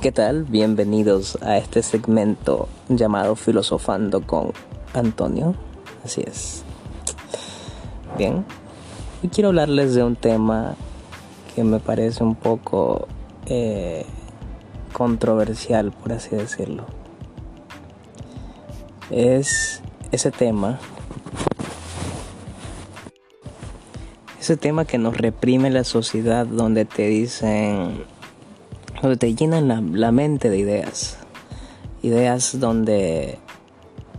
¿Qué tal? Bienvenidos a este segmento llamado Filosofando con Antonio. Así es. Bien, hoy quiero hablarles de un tema que me parece un poco eh, controversial, por así decirlo. Es ese tema, ese tema que nos reprime la sociedad donde te dicen donde te llenan la, mente de ideas. Ideas donde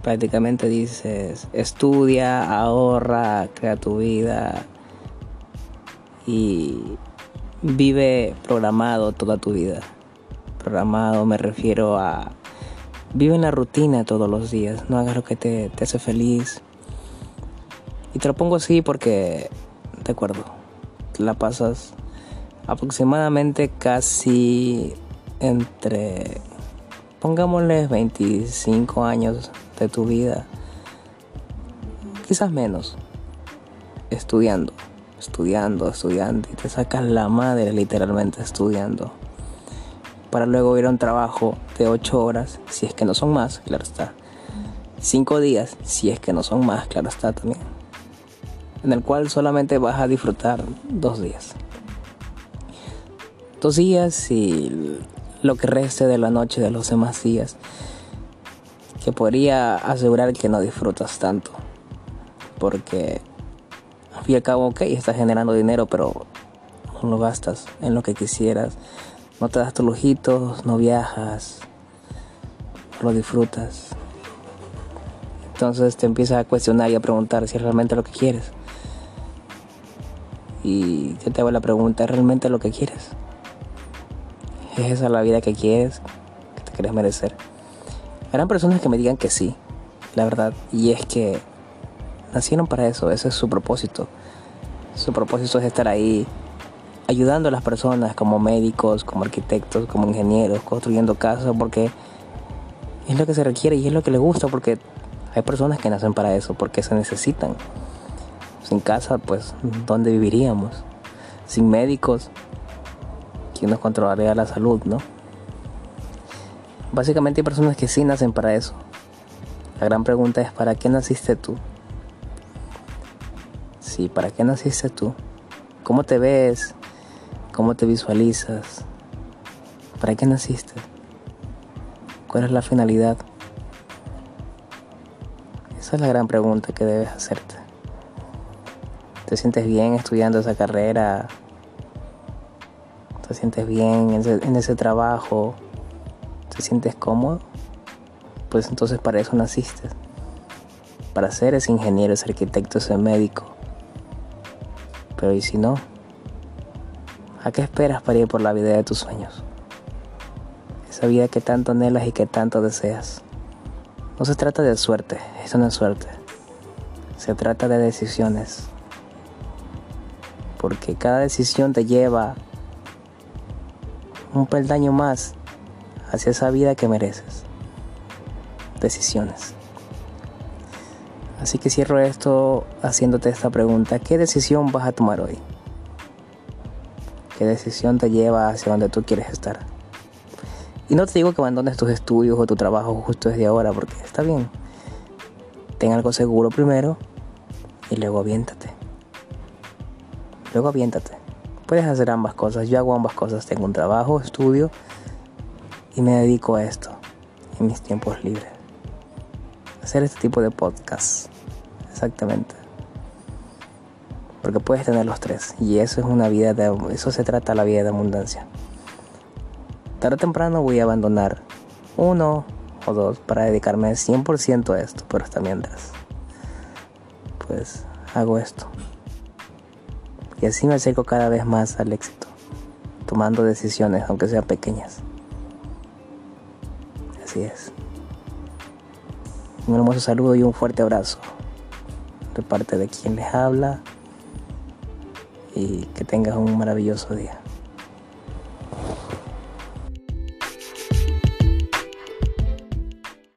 prácticamente dices, estudia, ahorra, crea tu vida y vive programado toda tu vida. Programado me refiero a vive en la rutina todos los días, no hagas lo que te, te hace feliz. Y te lo pongo así porque, de acuerdo, la pasas aproximadamente casi entre, pongámosle 25 años de tu vida, quizás menos, estudiando, estudiando, estudiando, y te sacas la madre literalmente estudiando, para luego ir a un trabajo de 8 horas, si es que no son más, claro está, 5 días, si es que no son más, claro está también, en el cual solamente vas a disfrutar dos días dos días y lo que reste de la noche de los demás días, que podría asegurar que no disfrutas tanto, porque al fin y al cabo, ok, estás generando dinero, pero no lo gastas en lo que quisieras, no te das tus lujitos, no viajas, lo disfrutas. Entonces te empiezas a cuestionar y a preguntar si es realmente lo que quieres. Y yo te hago la pregunta, ¿es realmente lo que quieres? ¿Es esa la vida que quieres, que te quieres merecer? Habrán personas que me digan que sí, la verdad, y es que nacieron para eso, ese es su propósito. Su propósito es estar ahí ayudando a las personas como médicos, como arquitectos, como ingenieros, construyendo casas, porque es lo que se requiere y es lo que les gusta, porque hay personas que nacen para eso, porque se necesitan. Sin casa, pues, ¿dónde viviríamos? Sin médicos, quién nos controlaría la salud, ¿no? Básicamente hay personas que sí nacen para eso. La gran pregunta es, ¿para qué naciste tú? Sí, ¿para qué naciste tú? ¿Cómo te ves? ¿Cómo te visualizas? ¿Para qué naciste? ¿Cuál es la finalidad? Esa es la gran pregunta que debes hacerte. ¿Te sientes bien estudiando esa carrera? Te sientes bien en ese, trabajo, te sientes cómodo, pues entonces para eso naciste. Para ser ese ingeniero, ese arquitecto, ese médico. Pero ¿y si no? ¿A qué esperas para ir por la vida de tus sueños? Esa vida que tanto anhelas y que tanto deseas. No se trata de suerte, eso no es suerte. Se trata de decisiones. Porque cada decisión te lleva un peldaño más hacia esa vida que mereces. Decisiones. Así que cierro esto haciéndote esta pregunta. ¿Qué decisión vas a tomar hoy? ¿Qué decisión te lleva hacia donde tú quieres estar? Y no te digo que abandones tus estudios o tu trabajo justo desde ahora, porque está bien. Ten algo seguro primero y luego aviéntate. Luego aviéntate. Puedes hacer ambas cosas. Yo hago ambas cosas. Tengo un trabajo, estudio y me dedico a esto en mis tiempos libres. Hacer este tipo de podcast. Exactamente. Porque puedes tener los tres. Y eso es una vida de... Eso se trata la vida de abundancia. Tarde o temprano voy a abandonar uno o dos para dedicarme 100% a esto. Pero hasta mientras. Pues hago esto. Y así me acerco cada vez más al éxito, tomando decisiones, aunque sean pequeñas. Así es. Un hermoso saludo y un fuerte abrazo de parte de quien les habla y que tengas un maravilloso día.